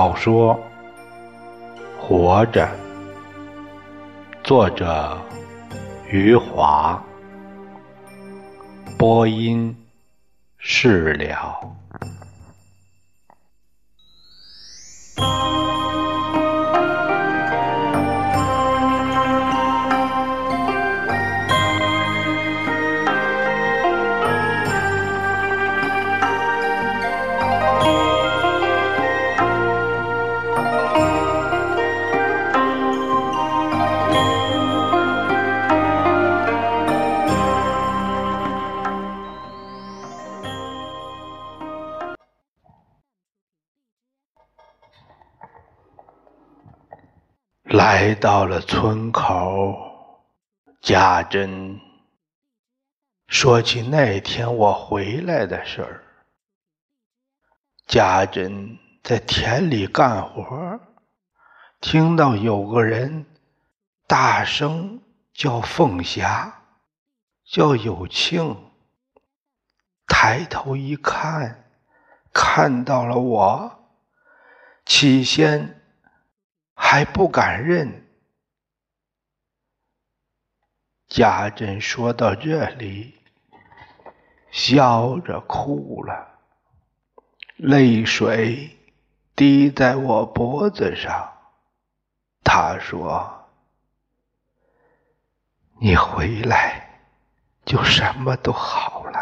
小说《活着》，作者余华，播音释了。到了村口，家珍说起那天我回来的事儿。家珍在田里干活，听到有个人大声叫凤霞，叫有庆。抬头一看，看到了我，起先。还不敢认。家珍说到这里，笑着哭了，泪水滴在我脖子上。她说：“你回来，就什么都好了。”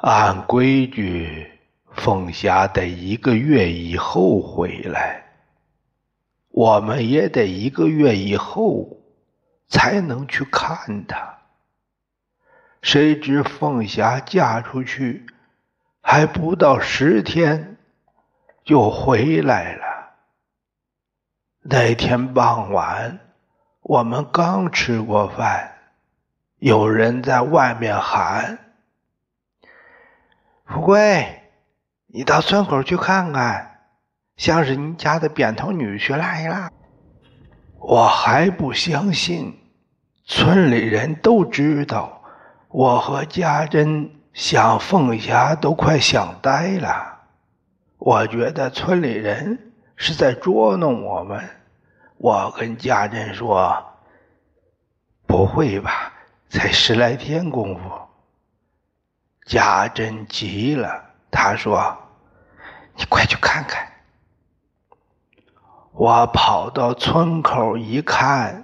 按规矩，凤霞得一个月以后回来，我们也得一个月以后才能去看他。谁知凤霞嫁出去还不到十天，就回来了。那天傍晚，我们刚吃过饭，有人在外面喊。富贵，你到村口去看看，像是你家的扁头女婿来了。我还不相信，村里人都知道，我和家珍想凤霞都快想呆了。我觉得村里人是在捉弄我们。我跟家珍说：“不会吧，才十来天功夫。”家珍急了，他说：“你快去看看。”我跑到村口一看，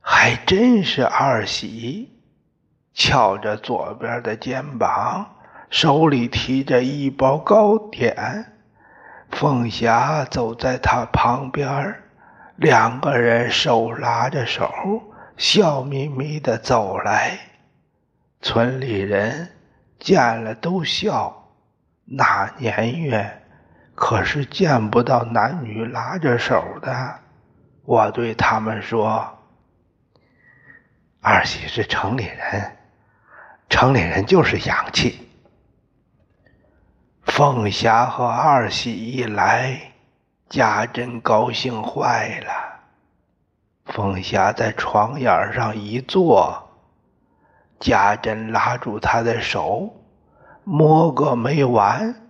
还真是二喜，翘着左边的肩膀，手里提着一包糕点。凤霞走在他旁边，两个人手拉着手，笑眯眯的走来。村里人见了都笑，那年月可是见不到男女拉着手的。我对他们说：“二喜是城里人，城里人就是洋气。”凤霞和二喜一来，家珍高兴坏了。凤霞在床沿上一坐。家珍拉住她的手，摸个没完，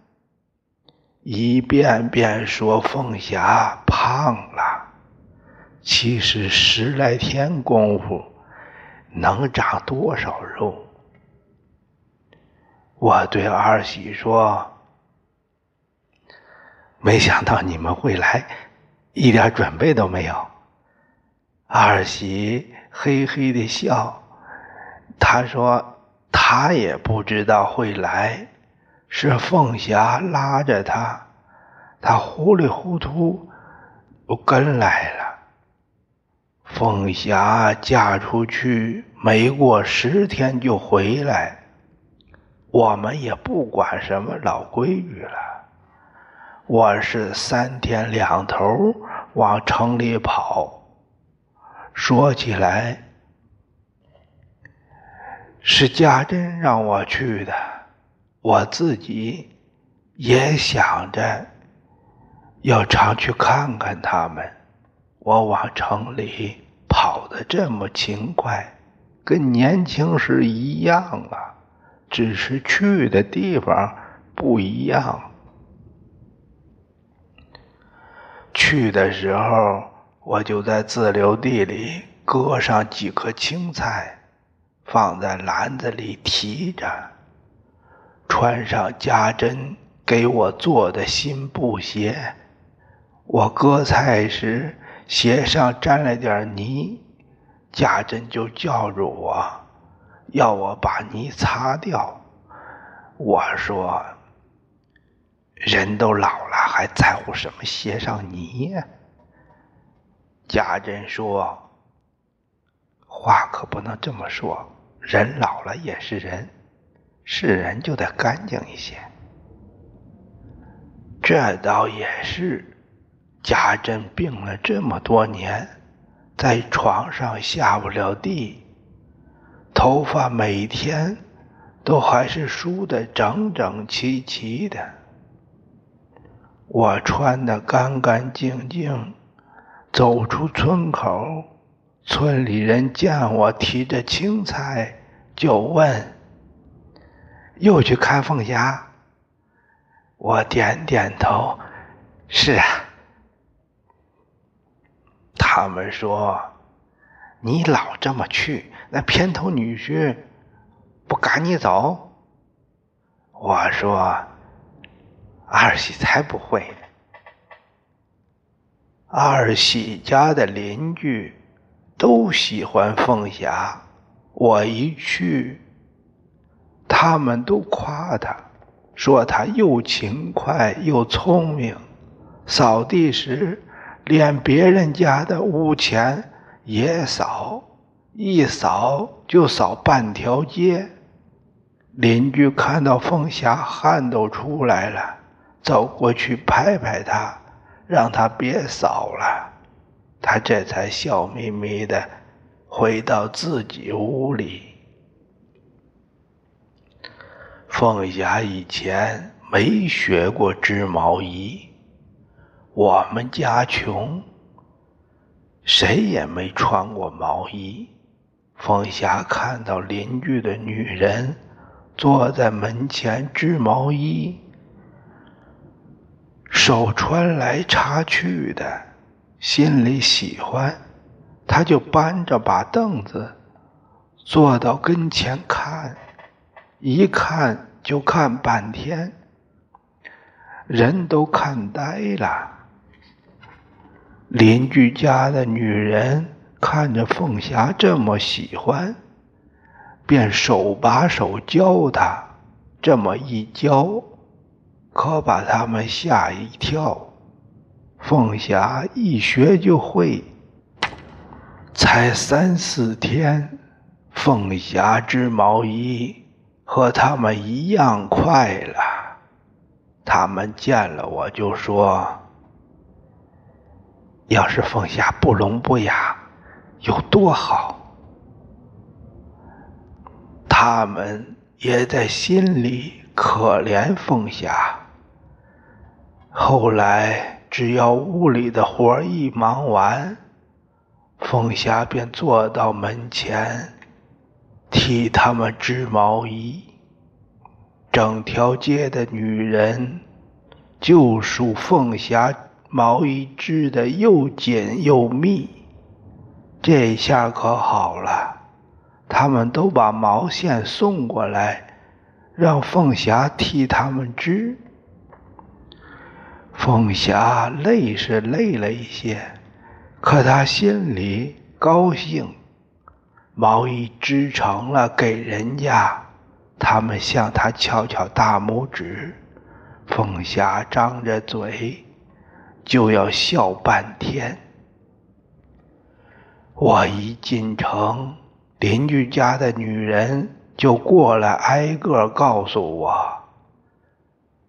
一遍遍说：“凤霞胖了，其实十来天功夫，能长多少肉？”我对二喜说：“没想到你们会来，一点准备都没有。”二喜嘿嘿的笑。他说：“他也不知道会来，是凤霞拉着他，他糊里糊涂就跟来了。凤霞嫁出去没过十天就回来，我们也不管什么老规矩了。我是三天两头往城里跑，说起来。”是家珍让我去的，我自己也想着要常去看看他们。我往城里跑得这么勤快，跟年轻时一样啊，只是去的地方不一样。去的时候，我就在自留地里割上几颗青菜，放在篮子里提着，穿上家珍给我做的新布鞋。我割菜时鞋上沾了点泥，家珍就叫住我，要我把泥擦掉。我说。人都老了，还在乎什么鞋上泥呀？家珍说：“话可不能这么说，人老了也是人，是人就得干净一些。”这倒也是，家珍病了这么多年，在床上下不了地，头发每天都还是梳得整整齐齐的。我穿得干干净净，走出村口，村里人见我提着青菜，就问：“又去看凤霞？”我点点头：“是啊。”他们说：“你老这么去，那偏头女婿不赶你走？”我说。二喜才不会呢！二喜家的邻居都喜欢凤霞，我一去，他们都夸他，说他又勤快又聪明，扫地时连别人家的屋前也扫，一扫就扫半条街。邻居看到凤霞，汗都出来了。走过去拍拍他，让他别扫了。他这才笑眯眯的回到自己屋里。凤霞以前没学过织毛衣，我们家穷，谁也没穿过毛衣。凤霞看到邻居的女人坐在门前织毛衣。手穿来插去的，心里喜欢，她就搬着把凳子坐到跟前看，一看就看半天，人都看呆了。邻居家的女人看着凤霞这么喜欢，便手把手教她，这么一教。可把他们吓一跳，凤霞一学就会，才三四天，凤霞织毛衣和他们一样快了。他们见了我就说：“要是凤霞不聋不哑，有多好。”他们也在心里可怜凤霞。后来，只要屋里的活一忙完，凤霞便坐到门前，替他们织毛衣。整条街的女人就数凤霞毛衣织的又紧又密。这下可好了，他们都把毛线送过来，让凤霞替他们织。凤霞累是累了一些，可她心里高兴。毛衣织成了，给人家，他们向他敲敲大拇指。凤霞张着嘴，就要笑半天。我一进城，邻居家的女人就过来挨个告诉我。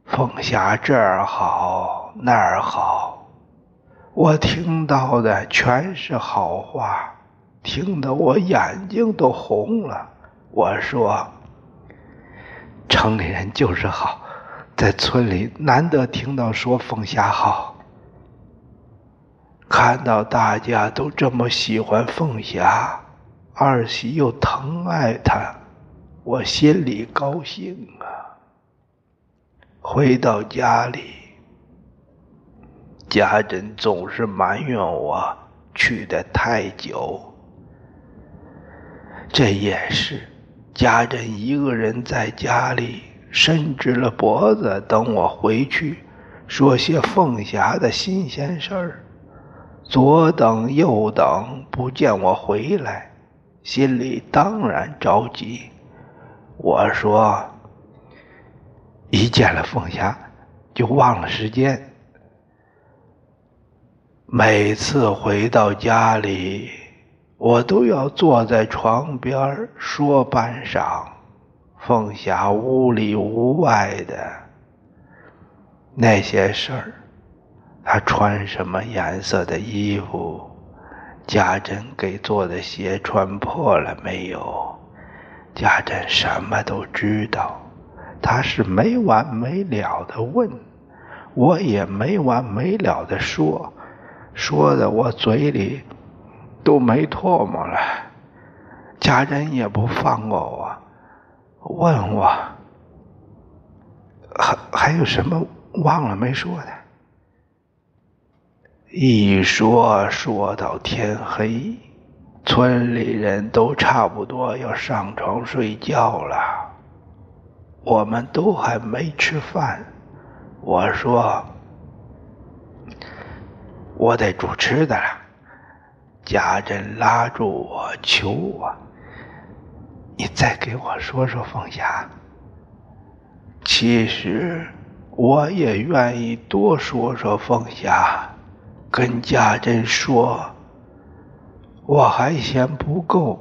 凤霞这儿好那儿好，我听到的全是好话，听得我眼睛都红了。我说：“城里人就是好，在村里难得听到说凤霞好。看到大家都这么喜欢凤霞，二喜又疼爱她，我心里高兴啊。回到家里，家珍总是埋怨我去的太久。这也是家珍一个人在家里伸直了脖子等我回去，说些凤霞的新鲜事儿。左等右等，不见我回来，心里当然着急。我说。一见了凤霞，就忘了时间。每次回到家里，我都要坐在床边说半晌。凤霞屋里屋外的那些事儿，她穿什么颜色的衣服，家珍给做的鞋穿破了没有，家珍什么都知道。他是没完没了的问，我也没完没了的说，说的我嘴里都没唾沫了。家人也不放过我，问我还还有什么忘了没说的。一说说到天黑，村里人都差不多要上床睡觉了。我们都还没吃饭，我说我得煮吃的了。家珍拉住我，求我，你再给我说说凤霞。其实我也愿意多说说凤霞，跟家珍说，我还嫌不够，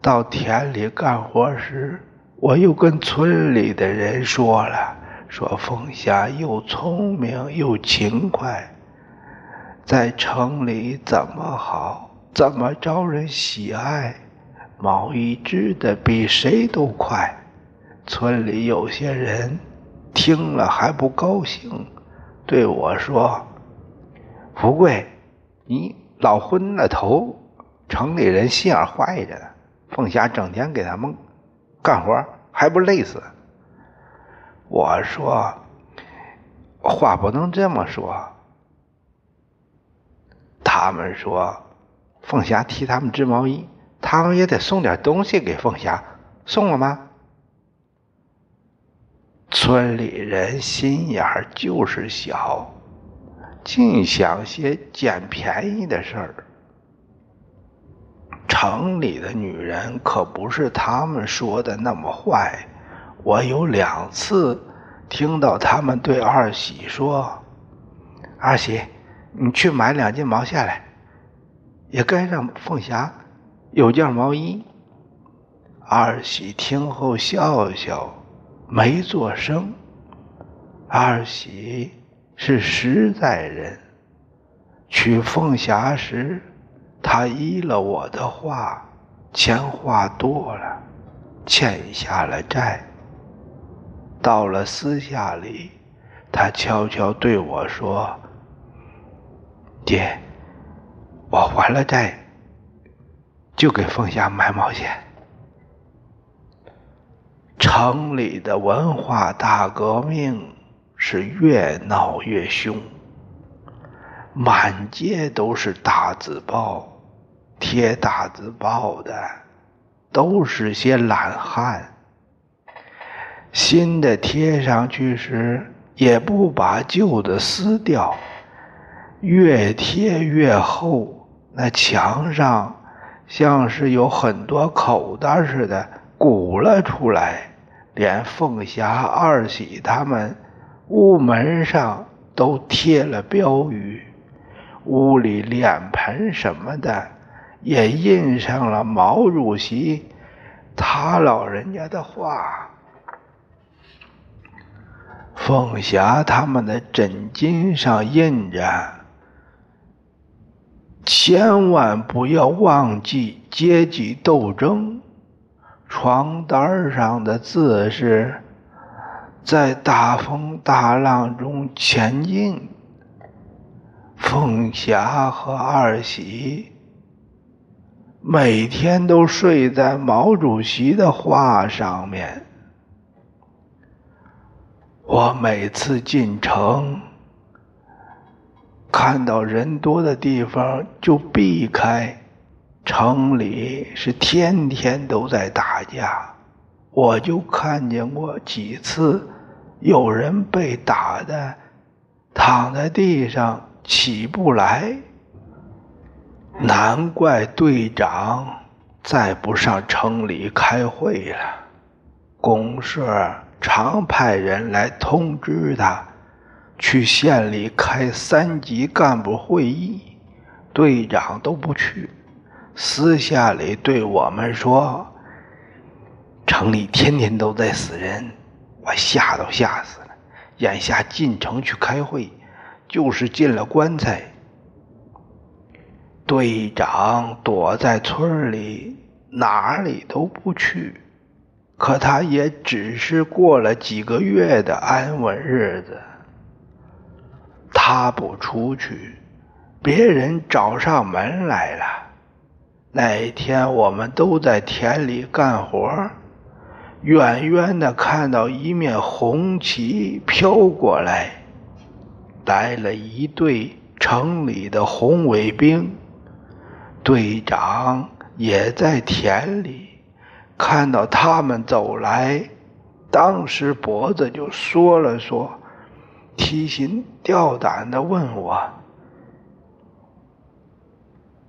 到田里干活时。我又跟村里的人说了，说凤霞又聪明又勤快，在城里怎么好，怎么招人喜爱，毛衣织的比谁都快。村里有些人听了还不高兴，对我说：“福贵，你老昏了头，城里人心眼坏着呢。凤霞整天给他们。”干活还不累死？我说话不能这么说。他们说凤霞替他们织毛衣，他们也得送点东西给凤霞，送了吗？村里人心眼儿就是小，净想些捡便宜的事儿。城里的女人可不是他们说的那么坏。我有两次听到他们对二喜说：“二喜，你去买两件毛线来，也该让凤霞有件毛衣。”二喜听后笑笑，没做声。二喜是实在人，娶凤霞时。他依了我的话，钱花多了，欠下了债。到了私下里，他悄悄对我说：“爹，我还了债，就给凤霞买毛线。”城里的文化大革命是越闹越凶，满街都是大字报。贴大字报的都是些懒汉，新的贴上去时也不把旧的撕掉，越贴越厚，那墙上像是有很多口袋似的鼓了出来，连凤霞、二喜他们屋门上都贴了标语，屋里脸盆什么的。也印上了毛主席他老人家的话。凤霞他们的枕巾上印着：“千万不要忘记阶级斗争。”床单上的字是：“在大风大浪中前进。”凤霞和二喜。每天都睡在毛主席的画上面。我每次进城，看到人多的地方就避开。城里是天天都在打架，我就看见过几次有人被打的躺在地上起不来。难怪队长再不上城里开会了，公社常派人来通知他去县里开三级干部会议，队长都不去，私下里对我们说：“城里天天都在死人，我吓都吓死了。眼下进城去开会，就是进了棺材。”队长躲在村里，哪里都不去。可他也只是过了几个月的安稳日子。他不出去，别人找上门来了。那一天我们都在田里干活，远远的看到一面红旗飘过来，来了一队城里的红卫兵。队长也在田里，看到他们走来，当时脖子就缩了缩，提心吊胆的问我：“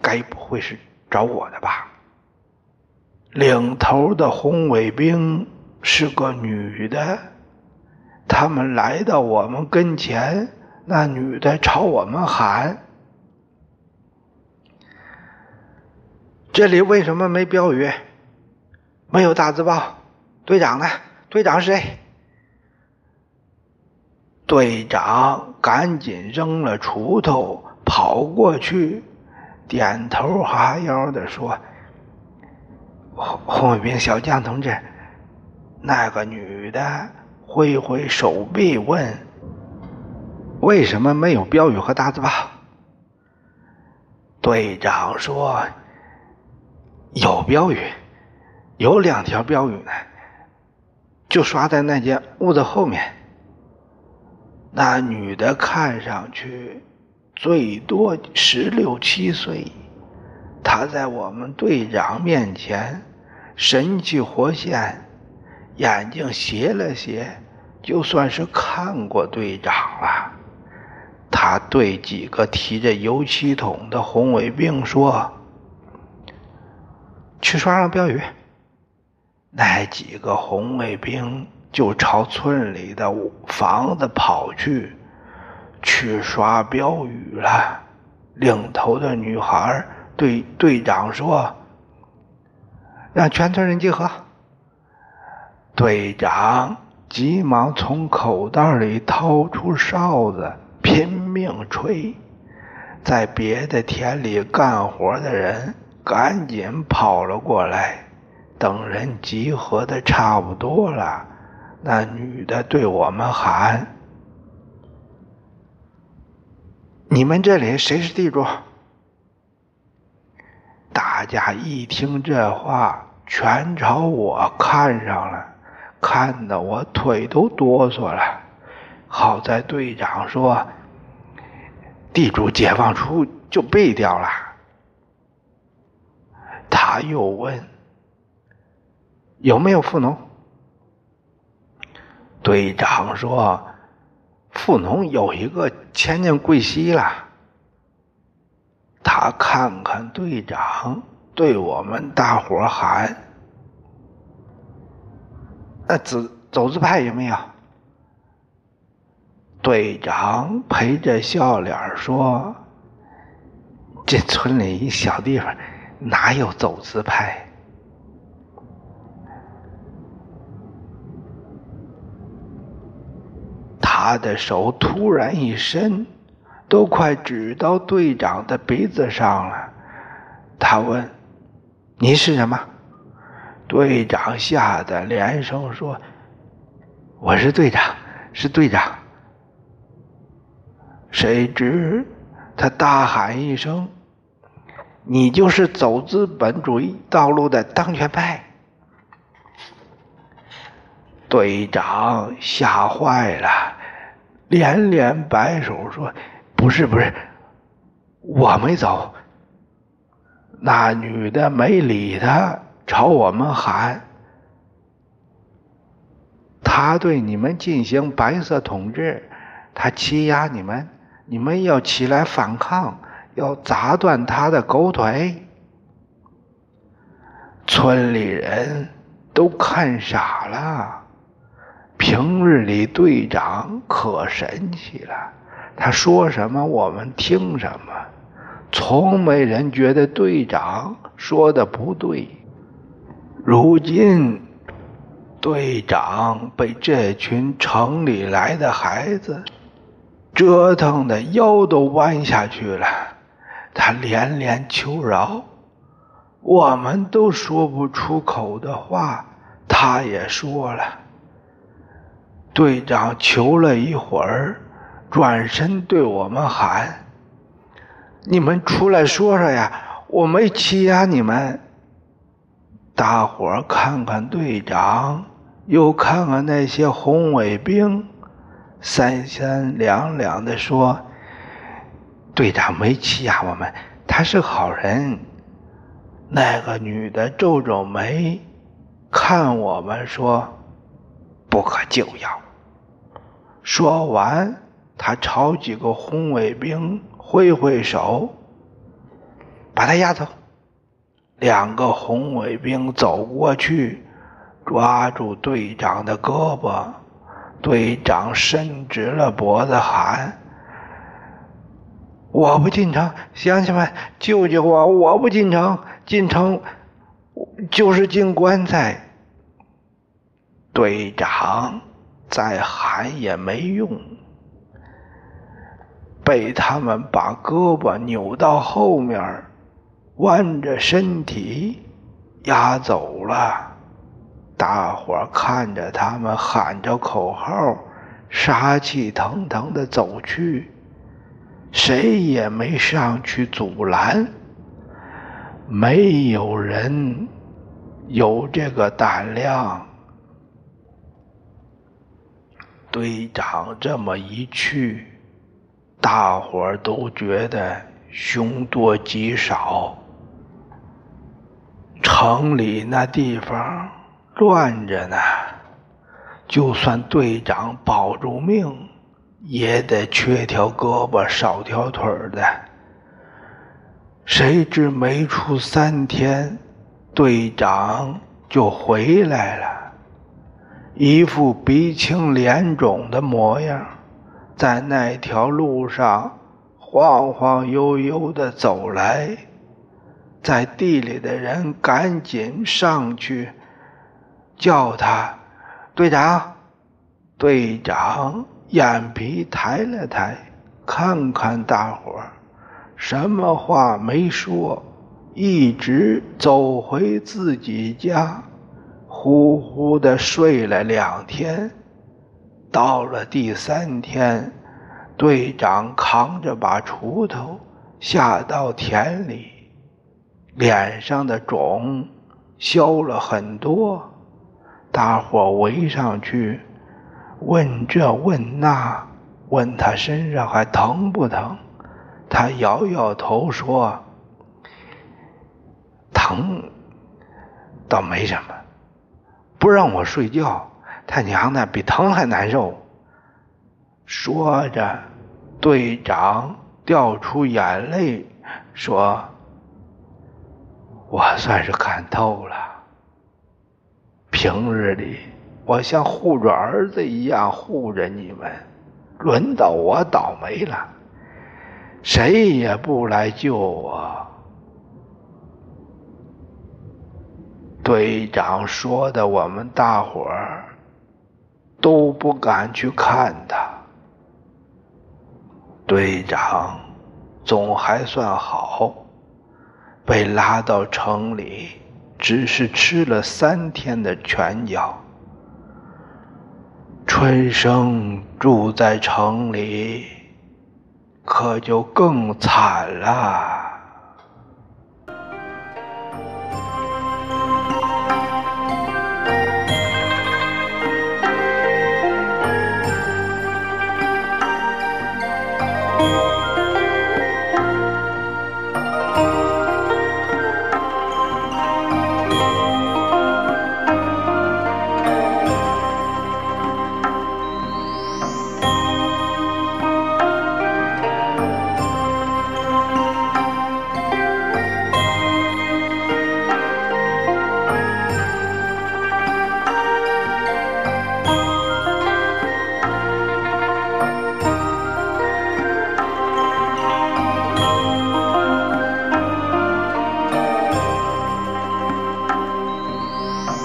该不会是找我的吧？”领头的红卫兵是个女的，他们来到我们跟前，那女的朝我们喊。这里为什么没标语？没有大字报？队长呢？队长是谁？队长赶紧扔了锄头，跑过去，点头哈腰的说：“红红卫兵小将同志。”那个女的挥挥手臂问：“为什么没有标语和大字报？”队长说。有标语，有两条标语呢，就刷在那间屋子后面。那女的看上去最多十六七岁，她在我们队长面前神气活现，眼睛斜了斜，就算是看过队长了。她对几个提着油漆桶的红卫兵说。去刷上标语，那几个红卫兵就朝村里的房子跑去，去刷标语了。领头的女孩对队长说：“让全村人集合。”队长急忙从口袋里掏出哨子，拼命吹。在别的田里干活的人。赶紧跑了过来，等人集合的差不多了，那女的对我们喊：“你们这里谁是地主？”大家一听这话，全朝我看上了，看得我腿都哆嗦了。好在队长说：“地主解放出就毙掉了。”他又问：“有没有富农？”队长说：“富农有一个前年归西了。”他看看队长，对我们大伙喊：“那走走资派有没有？”队长陪着笑脸说：“这村里一小地方。”哪有走资派？他的手突然一伸，都快指到队长的鼻子上了。他问：“你是什么？”队长吓得连声说：“我是队长，是队长。”谁知他大喊一声。你就是走资本主义道路的当权派。队长吓坏了，连连摆手说：“不是，不是，我没走。”那女的没理他，朝我们喊：“他对你们进行白色统治，他欺压你们，你们要起来反抗，要砸断他的狗腿。”村里人都看傻了。平日里队长可神气了，他说什么我们听什么，从没人觉得队长说的不对。如今队长被这群城里来的孩子折腾的腰都弯下去了，他连连求饶，我们都说不出口的话，他也说了。队长求了一会儿，转身对我们喊：“你们出来说说呀！我没欺压你们。”大伙儿看看队长，又看看那些红卫兵，三三两两的说：“队长没欺压我们，他是好人。”那个女的皱皱眉，看我们说：“不可救药。”说完，他朝几个红卫兵挥挥手，把他押走。两个红卫兵走过去，抓住队长的胳膊。队长伸直了脖子喊：“我不进城，乡亲们，救救我！我不进城，进城就是进棺材。”队长。再喊也没用，被他们把胳膊扭到后面，弯着身体压走了。大伙看着他们喊着口号，杀气腾腾的走去，谁也没上去阻拦。没有人有这个胆量。队长这么一去，大伙儿都觉得凶多吉少。城里那地方乱着呢，就算队长保住命，也得缺条胳膊少条腿的。谁知没出三天，队长就回来了。一副鼻青脸肿的模样，在那条路上晃晃悠悠的走来，在地里的人赶紧上去叫他队长。队长眼皮抬了抬，看看大伙儿，什么话没说，一直走回自己家。呼呼的睡了两天，到了第三天，队长扛着把锄头下到田里，脸上的肿消了很多。大伙围上去，问这问那，问他身上还疼不疼？他摇摇头说：“疼，倒没什么。”不让我睡觉，他娘的比疼还难受。说着，队长掉出眼泪，说：“我算是看透了。平日里我像护着儿子一样护着你们，轮到我倒霉了，谁也不来救我。”队长说的，我们大伙儿都不敢去看他。队长总还算好，被拉到城里，只是吃了三天的拳脚。春生住在城里，可就更惨了。